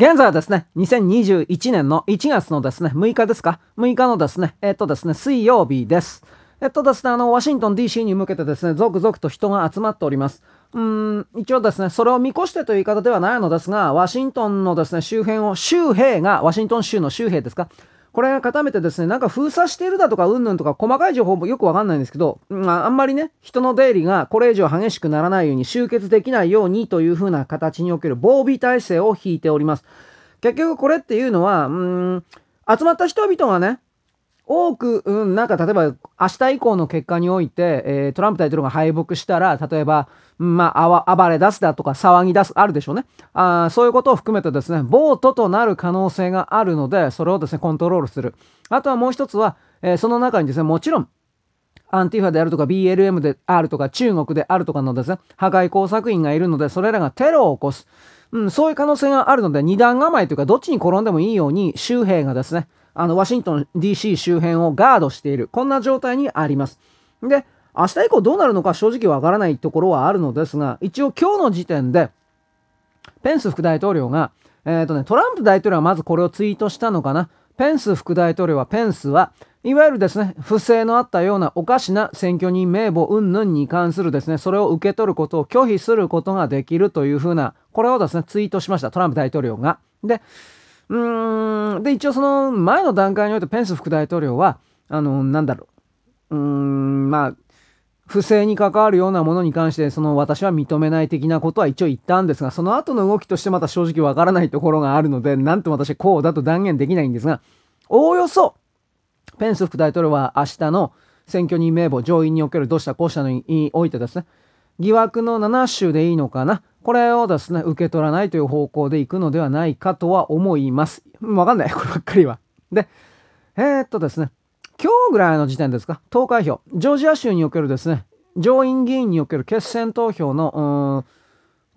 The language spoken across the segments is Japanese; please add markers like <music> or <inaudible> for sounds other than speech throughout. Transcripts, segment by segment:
現在はですね、2021年の1月のですね、6日ですか ?6 日のですね、えっとですね、水曜日です。えっとですね、あの、ワシントン DC に向けてですね、続々と人が集まっております。うーん、一応ですね、それを見越してという言い方ではないのですが、ワシントンのですね、周辺を、州兵が、ワシントン州の州兵ですか？これが固めてですね、なんか封鎖しているだとか、うんぬんとか、細かい情報もよくわかんないんですけど、まあ、あんまりね、人の出入りがこれ以上激しくならないように、集結できないようにというふうな形における防備体制を引いております。結局これっていうのは、うん、集まった人々がね、多く、うん、なんか例えば明日以降の結果において、えー、トランプ大統領が敗北したら、例えば、まあ、暴れ出すだとか騒ぎ出す、あるでしょうね。あそういうことを含めてですね、ボートとなる可能性があるので、それをですね、コントロールする。あとはもう一つは、えー、その中にですね、もちろん、アンティファであるとか BLM であるとか中国であるとかのですね、破壊工作員がいるので、それらがテロを起こす。うん、そういう可能性があるので、二段構えというか、どっちに転んでもいいように、周兵がですね、あの、ワシントン DC 周辺をガードしている。こんな状態にあります。で、明日以降どうなるのか正直わからないところはあるのですが、一応今日の時点で、ペンス副大統領が、えっ、ー、とね、トランプ大統領はまずこれをツイートしたのかな。ペンス副大統領は、ペンスは、いわゆるですね、不正のあったようなおかしな選挙人名簿云々に関するですね、それを受け取ることを拒否することができるというふうな、これをですね、ツイートしました、トランプ大統領が。で、うーん、で、一応その前の段階においてペンス副大統領は、あの、なんだろう、うーん、まあ、不正に関わるようなものに関して、その私は認めない的なことは一応言ったんですが、その後の動きとしてまた正直わからないところがあるので、なんと私はこうだと断言できないんですが、おおよそ、ペンス副大統領は明日の選挙人名簿、上院におけるどうしたこうしたのにおいてですね、疑惑の7州でいいのかな？これをですね、受け取らないという方向で行くのではないかとは思います。わかんない。こればっかりは。で、えー、っとですね、今日ぐらいの時点ですか、投開票、ジョージア州におけるですね、上院議員における決選投票の、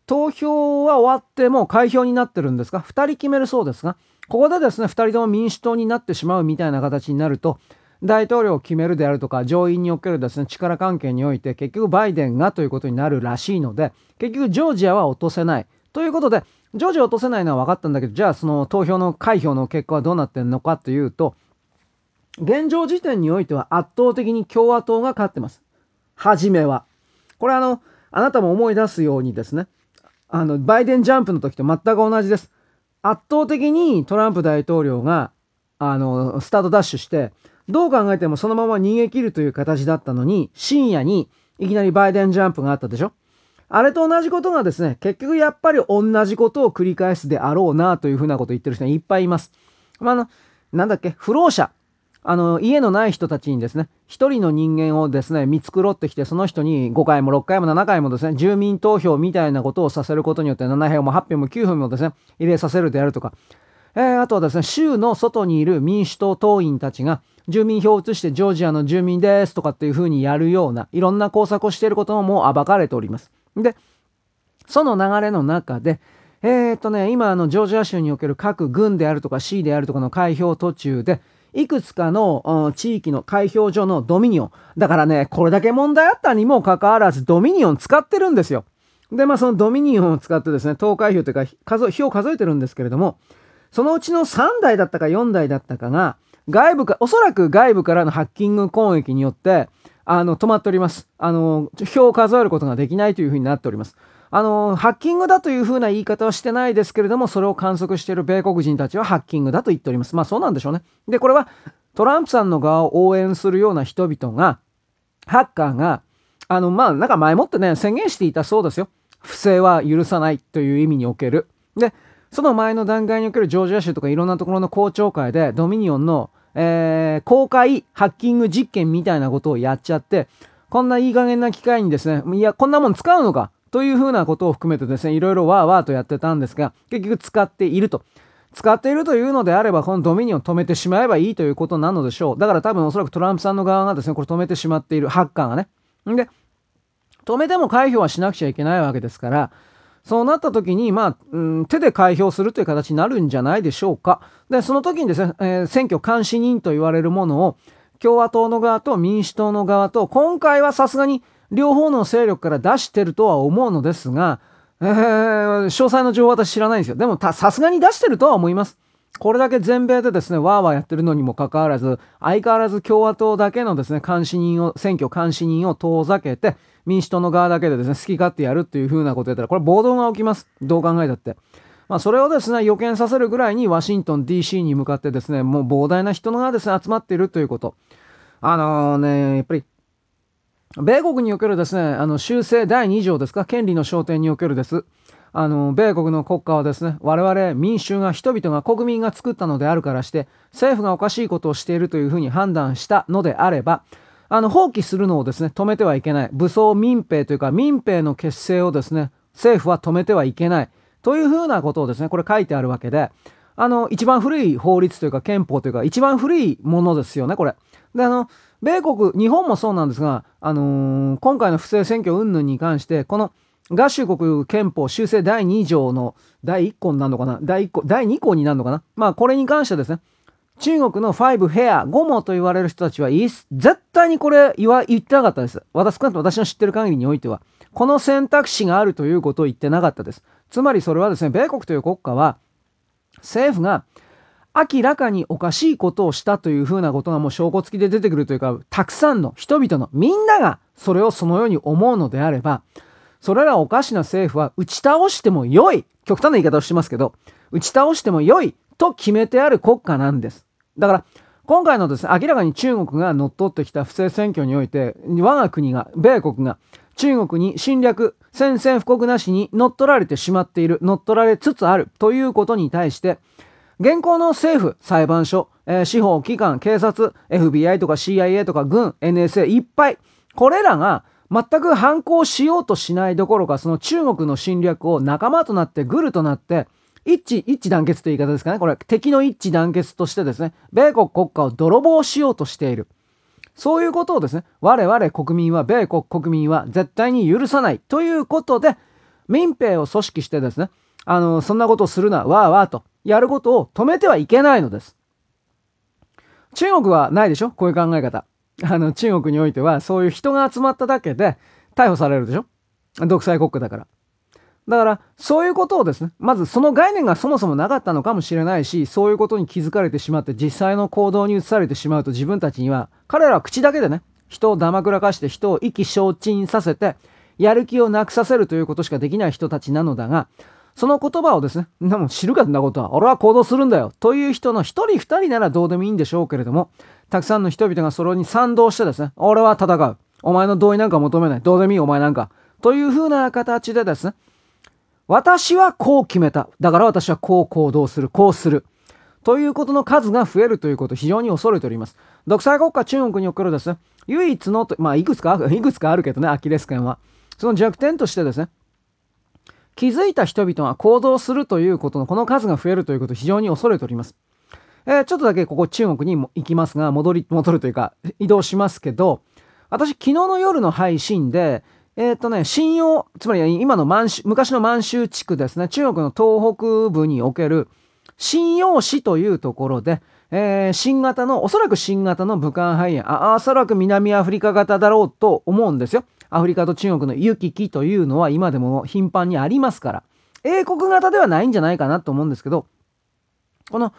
投票は終わってもう開票になってるんですが、2人決めるそうですが、ここでですね、2人とも民主党になってしまうみたいな形になると、大統領を決めるであるとか、上院におけるですね、力関係において、結局バイデンがということになるらしいので、結局ジョージアは落とせない。ということで、ジョージア落とせないのは分かったんだけど、じゃあその投票の開票の結果はどうなってんのかというと、現状時点においては圧倒的に共和党が勝ってます。はじめは。これあの、あなたも思い出すようにですね、あの、バイデンジャンプの時と全く同じです。圧倒的にトランプ大統領が、あの、スタートダッシュして、どう考えてもそのまま逃げ切るという形だったのに、深夜にいきなりバイデンジャンプがあったでしょ？あれと同じことがですね、結局やっぱり同じことを繰り返すであろうなというふうなことを言ってる人がいっぱいいます。まあ、あの、なんだっけ、不老者。あの、家のない人たちにですね、一人の人間をですね、見繕ってきて、その人に5回も6回も7回もですね、住民投票みたいなことをさせることによって7票も8票も9票もですね、入れさせるであるとか、えー、あとはですね、州の外にいる民主党党員たちが、住民票を移してジョージアの住民ですとかっていう風にやるような、いろんな工作をしていることももう暴かれております。で、その流れの中で、えー、っとね、今あのジョージア州における各郡であるとか市であるとかの開票途中で、いくつかの地域の開票所のドミニオン。だからね、これだけ問題あったにもかかわらずドミニオン使ってるんですよ。で、まあそのドミニオンを使ってですね、投開票というか数、票を数えてるんですけれども、そのうちの3台だったか4台だったかが、外部か、おそらく外部からのハッキング攻撃によって、あの、止まっております。あの、票を数えることができないというふうになっております。あの、ハッキングだというふうな言い方はしてないですけれども、それを観測している米国人たちはハッキングだと言っております。まあそうなんでしょうね。で、これはトランプさんの側を応援するような人々が、ハッカーが、あの、まあなんか前もってね、宣言していたそうですよ。不正は許さないという意味における。で、その前の段階におけるジョージア州とかいろんなところの公聴会でドミニオンのえー、公開ハッキング実験みたいなことをやっちゃって、こんないい加減な機会にですね、いや、こんなもん使うのか？というふうなことを含めてですね、いろいろわーわーとやってたんですが、結局使っていると。使っているというのであれば、このドミニオン止めてしまえばいいということなのでしょう。だから多分おそらくトランプさんの側がですね、これ止めてしまっている、ハッカーがね。んで、止めても回避はしなくちゃいけないわけですから、そうなった時に、まあ、うん、手で開票するという形になるんじゃないでしょうか。で、その時にですね、えー、選挙監視人と言われるものを、共和党の側と民主党の側と、今回はさすがに両方の勢力から出してるとは思うのですが、えー、詳細の情報は私知らないんですよ。でも、さすがに出してるとは思います。これだけ全米でですね、わーわーやってるのにもかかわらず、相変わらず共和党だけのですね、監視人を、選挙監視人を遠ざけて、民主党の側だけでですね、好き勝手やるっていう風なことやったら、これ暴動が起きます。どう考えたって。まあ、それをですね、予見させるぐらいにワシントン DC に向かってですね、もう膨大な人がですね、集まっているということ。あのー、ね、やっぱり、米国におけるですね、あの、修正第2条ですか、権利の焦点におけるです。あの、米国の国家はですね、我々民衆が人々が国民が作ったのであるからして、政府がおかしいことをしているというふうに判断したのであれば、あの、放棄するのをですね、止めてはいけない。武装民兵というか民兵の結成をですね、政府は止めてはいけない。というふうなことをですね、これ書いてあるわけで、あの、一番古い法律というか憲法というか、一番古いものですよね、これ。で、あの、米国、日本もそうなんですが、あのー、今回の不正選挙云々に関して、この合衆国憲法修正第2条の第1項になるのかな？第1項、第2項になるのかな？まあ、これに関してですね、中国の5ヘア、ゴモと言われる人たちは、絶対にこれ言わ、言ってなかったです。私、少なくとも私の知ってる限りにおいては、この選択肢があるということを言ってなかったです。つまりそれはですね、米国という国家は、政府が明らかにおかしいことをしたというふうなことがもう証拠付きで出てくるというか、たくさんの人々のみんながそれをそのように思うのであれば、それらおかしな政府は打ち倒しても良い、極端な言い方をしてますけど、打ち倒しても良いと決めてある国家なんです。だから、今回のですね、明らかに中国が乗っ取ってきた不正選挙において、我が国が、米国が中国に侵略、宣戦布告なしに乗っ取られてしまっている、乗っ取られつつあるということに対して、現行の政府、裁判所、えー、司法機関、警察、FBI とか CIA とか軍、NSA いっぱい、これらが全く反抗しようとしないどころか、その中国の侵略を仲間となって、グルとなって、一致、一致団結という言い方ですかね。これ、敵の一致団結としてですね、米国国家を泥棒しようとしている。そういうことをですね、我々国民は、米国国民は絶対に許さないということで、民兵を組織してですね、あの、そんなことをするな、わーわーと、やることを止めてはいけないのです。中国はないでしょ？こういう考え方。あの、中国においては、そういう人が集まっただけで逮捕されるでしょ？独裁国家だから。だから、そういうことをですね、まずその概念がそもそもなかったのかもしれないし、そういうことに気づかれてしまって、実際の行動に移されてしまうと自分たちには、彼らは口だけでね、人をだまくらかして人を意気消沈させて、やる気をなくさせるということしかできない人たちなのだが、その言葉をですね、でも知るかんなことは、俺は行動するんだよという人の一人二人ならどうでもいいんでしょうけれども、たくさんの人々がそれに賛同してですね、俺は戦う。お前の同意なんか求めない。どうでもいいお前なんか。という風な形でですね、私はこう決めた。だから私はこう行動する。こうする。ということの数が増えるということ非常に恐れております。独裁国家中国におけるですね、唯一の、まあ、いくつか、<laughs> いくつかあるけどね、アキレス腱は。その弱点としてですね、気づいた人々が行動するということのこの数が増えるということ非常に恐れております。えー、ちょっとだけここ中国にも行きますが、戻り、<laughs> 戻るというか移動しますけど、私昨日の夜の配信で、えっ、ー、とね、信用、つまり今の満州、昔の満州地区ですね、中国の東北部における信用市というところで、えー、新型の、おそらく新型の武漢肺炎、あ、おそらく南アフリカ型だろうと思うんですよ。アフリカと中国の行き来というのは今でも頻繁にありますから、英国型ではないんじゃないかなと思うんですけど、この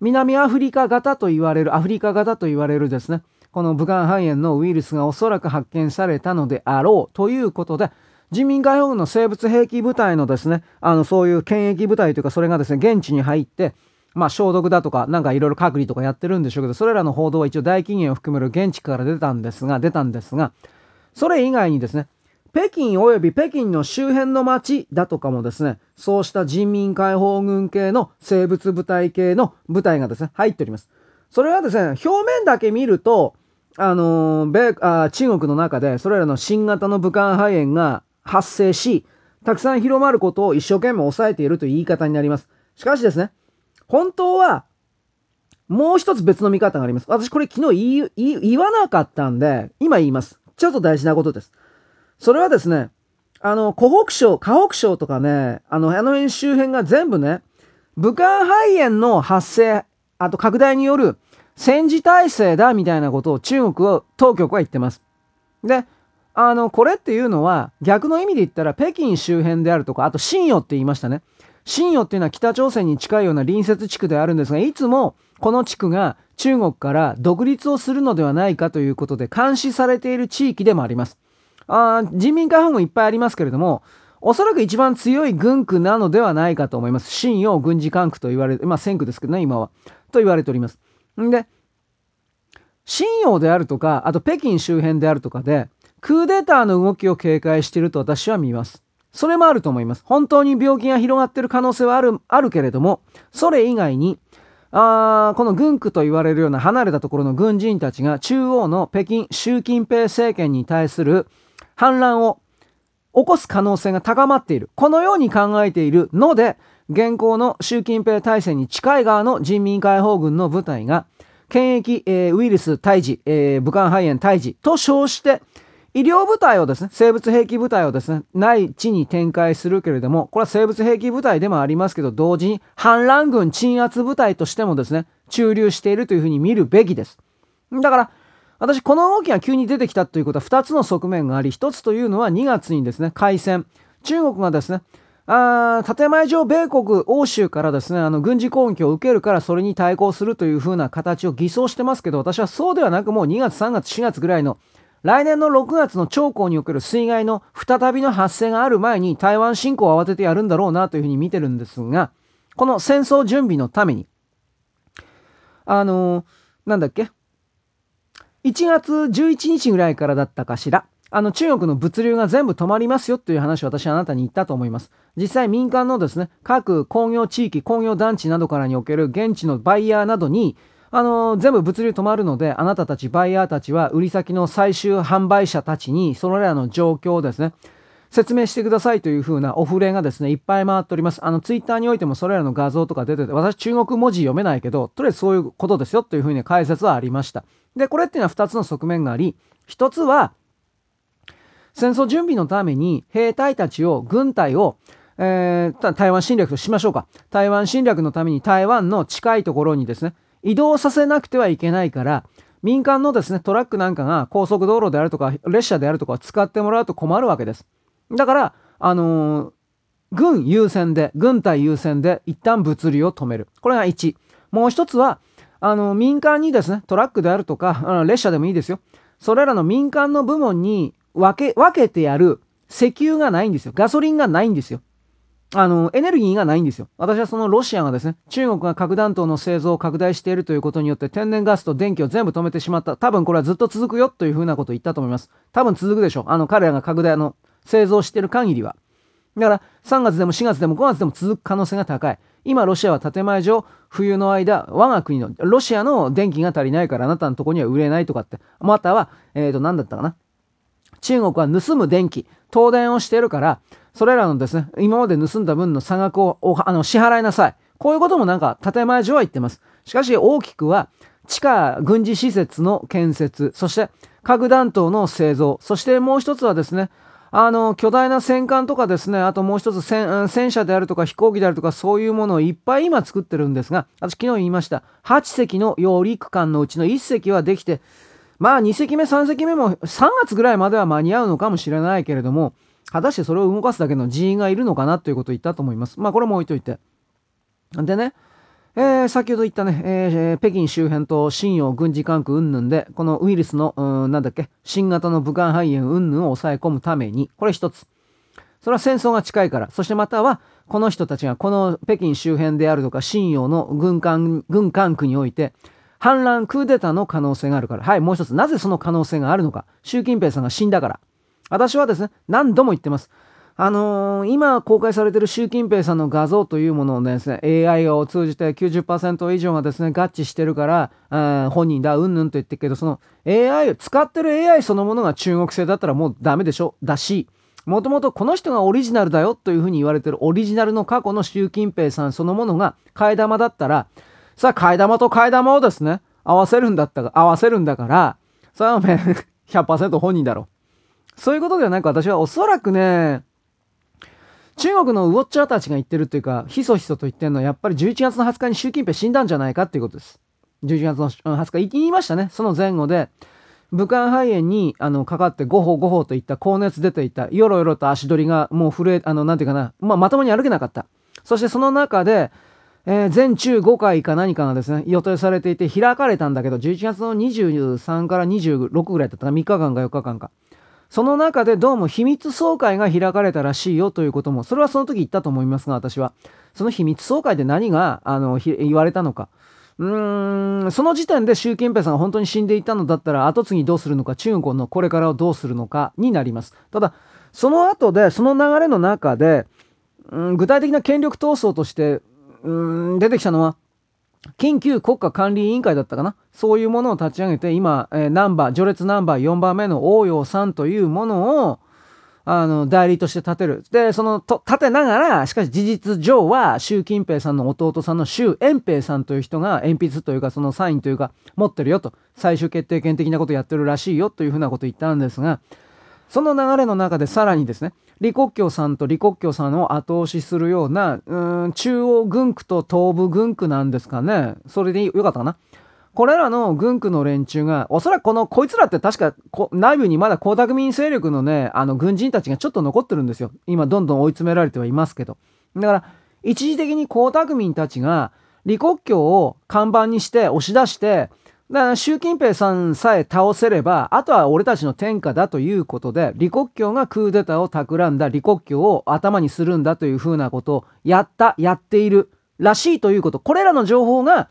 南アフリカ型と言われる、アフリカ型と言われるですね、この武漢肺炎のウイルスがおそらく発見されたのであろうということで、人民解放軍の生物兵器部隊のですね、あの、そういう検疫部隊というか、それがですね、現地に入って、まあ、消毒だとか、なんかいろいろ隔離とかやってるんでしょうけど、それらの報道は一応大禁煙を含める現地から出たんですが、出たんですが、それ以外にですね、北京及び北京の周辺の町だとかもですね、そうした人民解放軍系の生物部隊系の部隊がですね、入っております。それはですね、表面だけ見ると、あの、米あ中国の中でそれらの新型の武漢肺炎が発生し、たくさん広まることを一生懸命抑えているという言い方になります。しかしですね、本当は、もう一つ別の見方があります。私これ昨日言わなかったんで、今言います。ちょっと大事なことです。それはですね、あの、湖北省、河北省とかね、あの、あの辺周辺が全部ね、武漢肺炎の発生、あと拡大による戦時体制だみたいなことを中国当局は言ってます。で、あの、これっていうのは、逆の意味で言ったら、北京周辺であるとか、あと、新余って言いましたね。新余っていうのは北朝鮮に近いような隣接地区であるんですが、いつもこの地区が中国から独立をするのではないかということで監視されている地域でもあります。あ人民解放軍いっぱいありますけれども、おそらく一番強い軍区なのではないかと思います。新余軍事管区と言われる、まあ戦区ですけどね、今は。と言われております。んで、新余であるとか、あと北京周辺であるとかで、クーデターの動きを警戒していると私は見ます。それもあると思います。本当に病気が広がっている可能性はある、あるけれども、それ以外に、あこの軍区と言われるような離れたところの軍人たちが中央の北京、習近平政権に対する反乱を起こす可能性が高まっている。このように考えているので、現行の習近平体制に近い側の人民解放軍の部隊が、検疫、えー、ウイルス退治、えー、武漢肺炎退治と称して、医療部隊をですね、生物兵器部隊をですね、内地に展開するけれども、これは生物兵器部隊でもありますけど、同時に反乱軍鎮圧部隊としてもですね、駐留しているというふうに見るべきです。だから、私、この動きが急に出てきたということは2つの側面があり、1つというのは2月にですね、開戦。中国がですね、あ建前上、米国、欧州からですね、あの、軍事攻撃を受けるから、それに対抗するというふうな形を偽装してますけど、私はそうではなく、もう2月、3月、4月ぐらいの来年の6月の長江における水害の再びの発生がある前に台湾侵攻を慌ててやるんだろうなというふうに見てるんですが、この戦争準備のために、あのー、なんだっけ？?1 月11日ぐらいからだったかしら。あの中国の物流が全部止まりますよという話を私はあなたに言ったと思います。実際民間のですね、各工業地域、工業団地などからにおける現地のバイヤーなどに、あの、全部物流止まるので、あなたたちバイヤーたちは売り先の最終販売者たちに、それらの状況をですね、説明してくださいというふうなお触れがですね、いっぱい回っております。あの、ツイッターにおいてもそれらの画像とか出てて、私中国文字読めないけど、とりあえずそういうことですよというふうに解説はありました。で、これっていうのは2つの側面があり、1つは、戦争準備のために兵隊たちを、軍隊を、えー、台湾侵略としましょうか。台湾侵略のために台湾の近いところにですね、移動させなくてはいけないから、民間のですね、トラックなんかが高速道路であるとか、列車であるとかを使ってもらうと困るわけです。だから、あのー、軍優先で、軍隊優先で一旦物流を止める。これが1。もう一つは、あの、民間にですね、トラックであるとか、列車でもいいですよ。それらの民間の部門に分け、分けてやる石油がないんですよ。ガソリンがないんですよ。あの、エネルギーがないんですよ。私はそのロシアがですね、中国が核弾頭の製造を拡大しているということによって天然ガスと電気を全部止めてしまった。多分これはずっと続くよというふうなことを言ったと思います。多分続くでしょう。あの、彼らが拡大の製造している限りは。だから、3月でも4月でも5月でも続く可能性が高い。今、ロシアは建前上、冬の間、我が国の、ロシアの電気が足りないからあなたのとこには売れないとかって。または、えっ、ー、と、何だったかな。中国は盗む電気、東電をしているから、それらのですね、今まで盗んだ分の差額をあの支払いなさい。こういうこともなんか建前上は言ってます。しかし大きくは地下軍事施設の建設、そして核弾頭の製造、そしてもう一つはですね、あの、巨大な戦艦とかですね、あともう一つ戦戦車であるとか飛行機であるとかそういうものをいっぱい今作ってるんですが、私昨日言いました。8隻の揚陸艦のうちの1隻はできて、まあ2隻目、3隻目も3月ぐらいまでは間に合うのかもしれないけれども、果たしてそれを動かすだけの人員がいるのかなということを言ったと思います。まあこれも置いといて。でね、えー、先ほど言ったね、えー、北京周辺と新陽軍事管区云々で、このウイルスの、うん、なんだっけ、新型の武漢肺炎云々を抑え込むために、これ一つ。それは戦争が近いから。そしてまたは、この人たちがこの北京周辺であるとか、新陽の軍艦、軍艦区において、反乱、クーデターの可能性があるから。はい、もう一つ。なぜその可能性があるのか。習近平さんが死んだから。私はですね、何度も言ってます。あのー、今公開されている習近平さんの画像というものをですね、AI を通じて90%以上がですね、合致してるから、本人だ、うんぬんと言ってるけど、その AI を使ってる AI そのものが中国製だったらもうダメでしょ？だし、もともとこの人がオリジナルだよというふうに言われてるオリジナルの過去の習近平さんそのものが替え玉だったら、さあ替え玉と替え玉をですね、合わせるんだったら、合わせるんだから、それはおめえ <laughs> 100%本人だろ。そういうことではなく私はおそらくね、中国のウォッチャーたちが言ってるっていうか、ひそひそと言ってるのは、やっぱり11月の20日に習近平死んだんじゃないかっていうことです。11月の20日言いましたね。その前後で、武漢肺炎にあのかかってゴホゴホといった高熱出ていたよろよろと足取りがもう震えあのなんていうかな、まあ、まともに歩けなかったそしてその中で、えー、全中5回か何かがですね予定されていて開かれたんだけど11月の23から26ぐらいだったか3日間か4日間かその中でどうも秘密総会が開かれたらしいよということもそれはその時言ったと思いますが私はその秘密総会で何があの言われたのかうーん、その時点で習近平さんが本当に死んでいたのだったら、後継ぎどうするのか、中国のこれからをどうするのかになります。ただ、その後で、その流れの中で、うん、具体的な権力闘争として、うん、出てきたのは、緊急国家管理委員会だったかな？そういうものを立ち上げて、今、えー、ナンバー、序列ナンバー4番目の応用さんというものを、あの、代理として立てる。で、その、と、立てながら、しかし事実上は、習近平さんの弟さんの習遠平さんという人が、鉛筆というか、そのサインというか、持ってるよと、最終決定権的なことやってるらしいよというふうなことを言ったんですが、その流れの中でさらにですね、李克強さんと李克強さんを後押しするような、うん、中央軍区と東部軍区なんですかね。それでよかったかな。これらの軍区の連中が、おそらくこの、こいつらって確か内部にまだ江沢民勢力のね、あの軍人たちがちょっと残ってるんですよ。今どんどん追い詰められてはいますけど。だから、一時的に江沢民たちが、李克強を看板にして押し出して、だから習近平さんさえ倒せれば、あとは俺たちの天下だということで、李克強がクーデターを企んだ李克強を頭にするんだというふうなことをやった、やっているらしいということ。これらの情報が、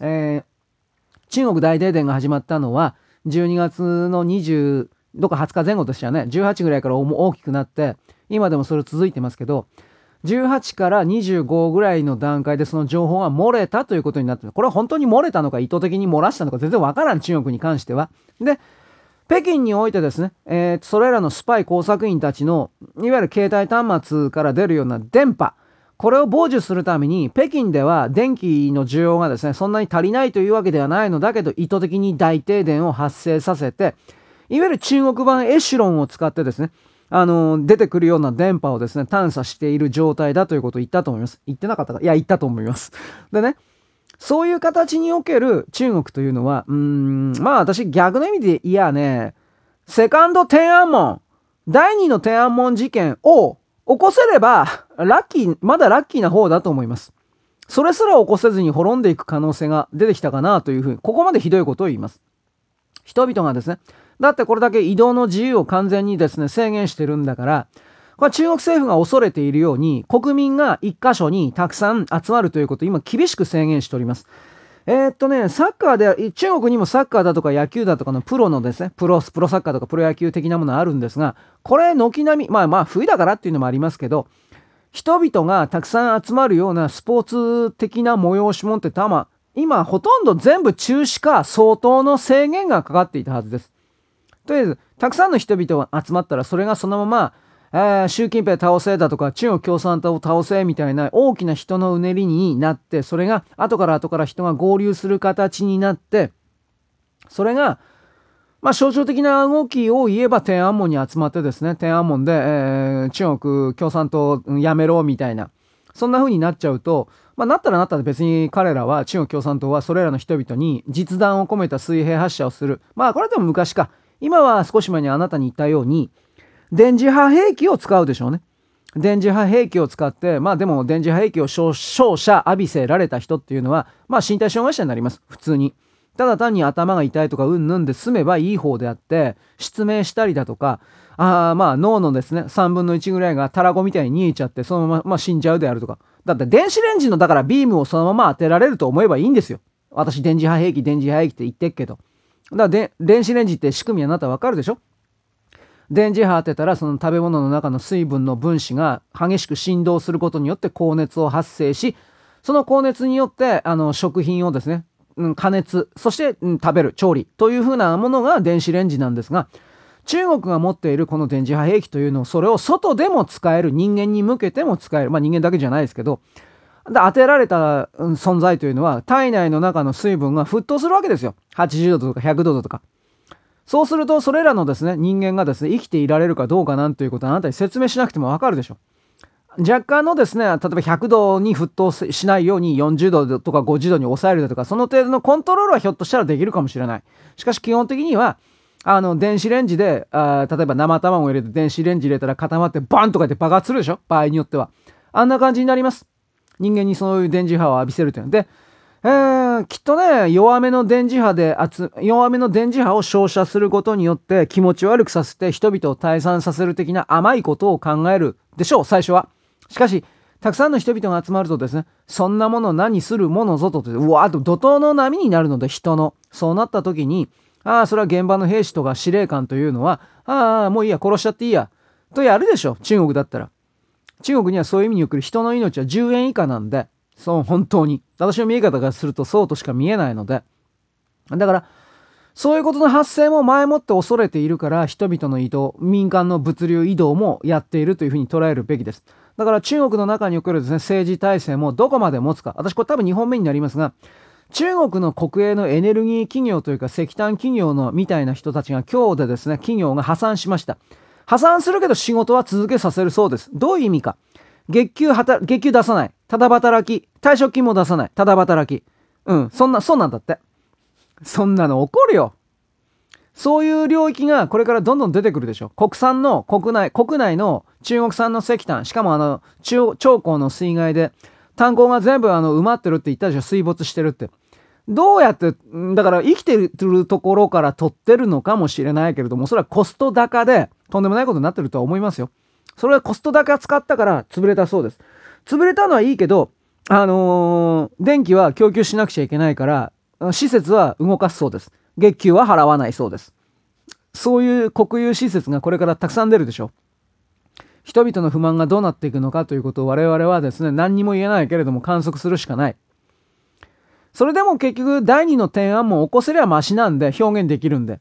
えー、中国大停電が始まったのは、12月の20、どっか20日前後でしたよね。18ぐらいから大きくなって、今でもそれ続いてますけど、18から25ぐらいの段階でその情報が漏れたということになってこれは本当に漏れたのか意図的に漏らしたのか全然わからん中国に関しては。で、北京においてですね、えー、それらのスパイ工作員たちの、いわゆる携帯端末から出るような電波、これを傍受するために、北京では電気の需要がですね、そんなに足りないというわけではないのだけど、意図的に大停電を発生させて、いわゆる中国版エシュロンを使ってですね、あの、出てくるような電波をですね、探査している状態だということを言ったと思います。言ってなかったか？いや、言ったと思います。<laughs> でね、そういう形における中国というのは、うーん、まあ私逆の意味で、いやね、セカンド天安門、第二の天安門事件を起こせれば、ラッキー、まだラッキーな方だと思います。それすら起こせずに滅んでいく可能性が出てきたかなというふうに、ここまでひどいことを言います。人々がですね、だってこれだけ移動の自由を完全にですね、制限してるんだから、これ中国政府が恐れているように、国民が一箇所にたくさん集まるということを今厳しく制限しております。えー、っとね、サッカーで、中国にもサッカーだとか野球だとかのプロのですね、プロ、プロサッカーとかプロ野球的なものあるんですが、これ軒並み、まあまあ冬だからっていうのもありますけど、人々がたくさん集まるようなスポーツ的な催し物ってたま、今ほとんど全部中止か相当の制限がかかっていたはずです。とりあえず、たくさんの人々が集まったらそれがそのままえー、習近平倒せだとか、中国共産党を倒せみたいな大きな人のうねりになって、それが後から後から人が合流する形になって、それが、まあ、象徴的な動きを言えば天安門に集まってですね、天安門で、えー、中国共産党やめろみたいな、そんな風になっちゃうと、まあ、なったらなったら別に彼らは、中国共産党はそれらの人々に実弾を込めた水平発射をする。まあ、これでも昔か。今は少し前にあなたに言ったように、電磁波兵器を使うでしょうね。電磁波兵器を使って、まあでも電磁波兵器を照射浴びせられた人っていうのは、まあ身体障害者になります。普通に。ただ単に頭が痛いとかうんぬんで済めばいい方であって、失明したりだとか、あまあ脳のですね、3分の1ぐらいがタラコみたいに逃げちゃって、そのまま、まあ、死んじゃうであるとか。だって電子レンジのだからビームをそのまま当てられると思えばいいんですよ。私電磁波兵器、電磁波兵器って言ってっけど。だから電子レンジって仕組みあなたわかるでしょ？電磁波当てたらその食べ物の中の水分の分子が激しく振動することによって高熱を発生しその高熱によってあの食品をですね、うん、加熱そして、うん、食べる調理というふうなものが電子レンジなんですが中国が持っているこの電磁波兵器というのをそれを外でも使える人間に向けても使えるまあ人間だけじゃないですけどで当てられた存在というのは体内の中の水分が沸騰するわけですよ80度とか100度とかそうすると、それらのですね、人間がですね、生きていられるかどうかなんていうことはあなたに説明しなくてもわかるでしょ。若干のですね、例えば100度に沸騰しないように40度とか50度に抑えるだとか、その程度のコントロールはひょっとしたらできるかもしれない。しかし基本的には、あの、電子レンジで、あ例えば生卵を入れて電子レンジ入れたら固まってバンとかって爆発するでしょ？場合によっては。あんな感じになります。人間にそういう電磁波を浴びせるというので、えー、きっとね、弱めの電磁波で、弱めの電磁波を照射することによって気持ち悪くさせて人々を退散させる的な甘いことを考えるでしょう、最初は。しかし、たくさんの人々が集まるとですね、そんなもの何するものぞと、うわーと怒涛の波になるので、人の。そうなった時に、ああ、それは現場の兵士とか司令官というのは、ああ、もういいや、殺しちゃっていいや。とやるでしょ、中国だったら。中国にはそういう意味における人の命は10円以下なんで、そう、本当に。私の見え方からするとそうとしか見えないので。だから、そういうことの発生も前もって恐れているから、人々の移動、民間の物流移動もやっているというふうに捉えるべきです。だから中国の中におけるですね、政治体制もどこまで持つか。私これ多分2本目になりますが、中国の国営のエネルギー企業というか石炭企業のみたいな人たちが今日でですね、企業が破産しました。破産するけど仕事は続けさせるそうです。どういう意味か。月給はた、月給出さない。ただ働き。退職金も出さない。ただ働き。うん、そんな、そうなんだって。そんなの起こるよ。そういう領域がこれからどんどん出てくるでしょ。国産の国内、国内の中国産の石炭、しかもあの、長江の水害で、炭鉱が全部あの埋まってるって言ったでしょ。水没してるって。どうやって、だから生きてるところから取ってるのかもしれないけれども、それはコスト高でとんでもないことになってるとは思いますよ。それはコスト高使ったから潰れたそうです。潰れたのはいいけど、あのー、電気は供給しなくちゃいけないから、施設は動かすそうです。月給は払わないそうです。そういう国有施設がこれからたくさん出るでしょ。人々の不満がどうなっていくのかということを我々はですね、何にも言えないけれども観測するしかない。それでも結局第二の提案も起こせりゃマシなんで表現できるんで。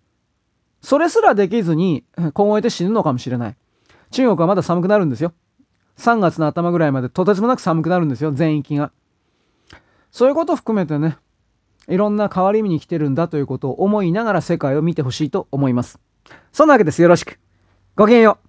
それすらできずに凍えて死ぬのかもしれない。中国はまだ寒くなるんですよ。3月の頭ぐらいまでとてつもなく寒くなるんですよ、全域が。そういうことを含めてね、いろんな変わり身に来てるんだということを思いながら世界を見てほしいと思います。そんなわけです。よろしく。ごきげんよう。